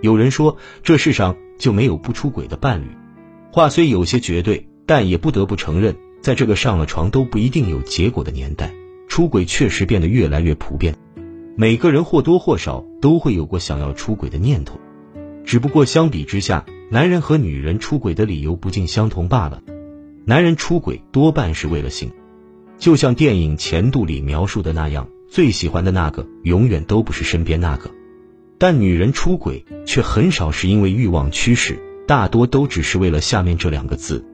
有人说，这世上就没有不出轨的伴侣。话虽有些绝对，但也不得不承认，在这个上了床都不一定有结果的年代，出轨确实变得越来越普遍。每个人或多或少都会有过想要出轨的念头，只不过相比之下，男人和女人出轨的理由不尽相同罢了。男人出轨多半是为了性，就像电影《前度》里描述的那样，最喜欢的那个永远都不是身边那个。但女人出轨却很少是因为欲望驱使，大多都只是为了下面这两个字：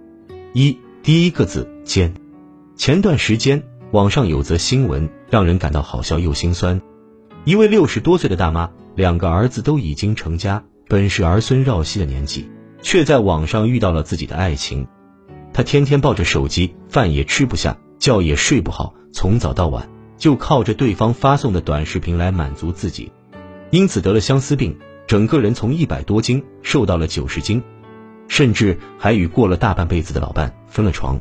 一，第一个字奸。前段时间网上有则新闻，让人感到好笑又心酸。一位六十多岁的大妈，两个儿子都已经成家，本是儿孙绕膝的年纪，却在网上遇到了自己的爱情。她天天抱着手机，饭也吃不下，觉也睡不好，从早到晚就靠着对方发送的短视频来满足自己。因此得了相思病，整个人从一百多斤瘦到了九十斤，甚至还与过了大半辈子的老伴分了床。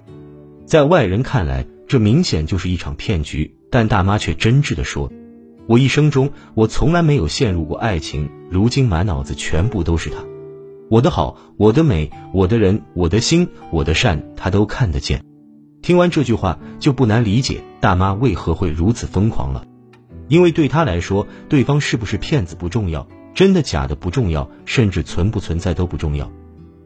在外人看来，这明显就是一场骗局，但大妈却真挚地说：“我一生中，我从来没有陷入过爱情，如今满脑子全部都是他。我的好，我的美，我的人，我的心，我的善，他都看得见。”听完这句话，就不难理解大妈为何会如此疯狂了。因为对他来说，对方是不是骗子不重要，真的假的不重要，甚至存不存在都不重要。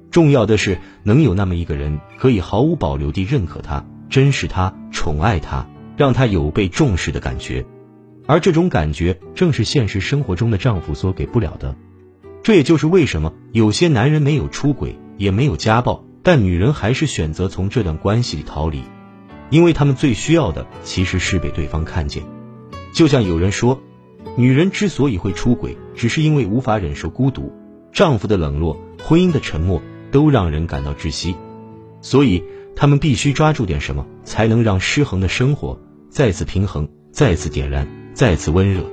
重要的是能有那么一个人，可以毫无保留地认可他、珍视他、宠爱他，让他有被重视的感觉。而这种感觉，正是现实生活中的丈夫所给不了的。这也就是为什么有些男人没有出轨，也没有家暴，但女人还是选择从这段关系里逃离，因为他们最需要的其实是被对方看见。就像有人说，女人之所以会出轨，只是因为无法忍受孤独，丈夫的冷落、婚姻的沉默都让人感到窒息，所以他们必须抓住点什么，才能让失衡的生活再次平衡、再次点燃、再次温热。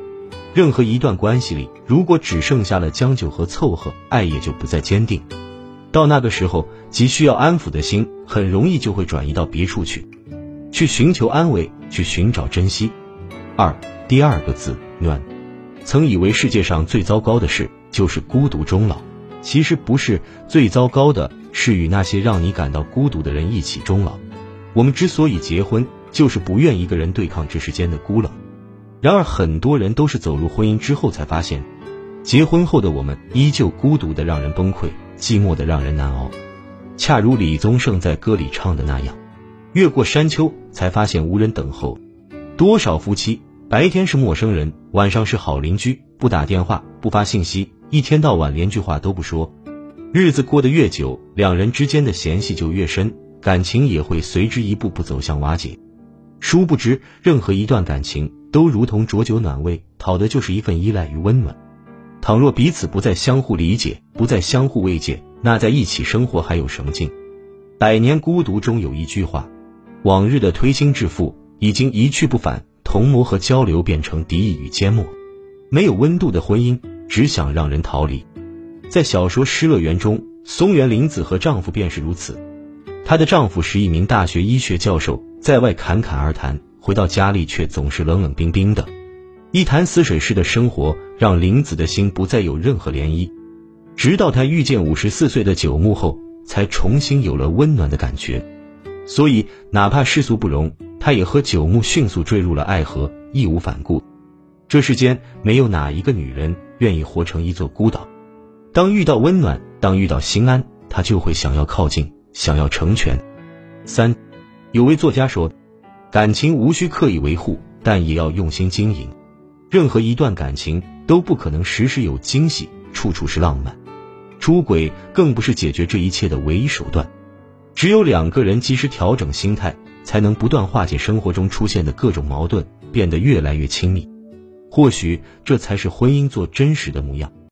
任何一段关系里，如果只剩下了将就和凑合，爱也就不再坚定。到那个时候，急需要安抚的心，很容易就会转移到别处去，去寻求安慰，去寻找珍惜。二。第二个字暖，曾以为世界上最糟糕的事就是孤独终老，其实不是，最糟糕的是与那些让你感到孤独的人一起终老。我们之所以结婚，就是不愿一个人对抗这世间的孤冷。然而，很多人都是走入婚姻之后才发现，结婚后的我们依旧孤独的让人崩溃，寂寞的让人难熬。恰如李宗盛在歌里唱的那样：“越过山丘，才发现无人等候。”多少夫妻？白天是陌生人，晚上是好邻居，不打电话，不发信息，一天到晚连句话都不说。日子过得越久，两人之间的嫌隙就越深，感情也会随之一步步走向瓦解。殊不知，任何一段感情都如同浊酒暖胃，讨的就是一份依赖与温暖。倘若彼此不再相互理解，不再相互慰藉，那在一起生活还有什么劲？百年孤独中有一句话：往日的推心置腹已经一去不返。同谋和交流变成敌意与缄默，没有温度的婚姻只想让人逃离。在小说《失乐园》中，松原玲子和丈夫便是如此。她的丈夫是一名大学医学教授，在外侃侃而谈，回到家里却总是冷冷冰冰的，一潭死水式的生活让玲子的心不再有任何涟漪。直到她遇见五十四岁的九木后，才重新有了温暖的感觉。所以，哪怕世俗不容。他也和九牧迅速坠入了爱河，义无反顾。这世间没有哪一个女人愿意活成一座孤岛。当遇到温暖，当遇到心安，她就会想要靠近，想要成全。三，有位作家说，感情无需刻意维护，但也要用心经营。任何一段感情都不可能时时有惊喜，处处是浪漫。出轨更不是解决这一切的唯一手段。只有两个人及时调整心态。才能不断化解生活中出现的各种矛盾，变得越来越亲密。或许这才是婚姻做真实的模样。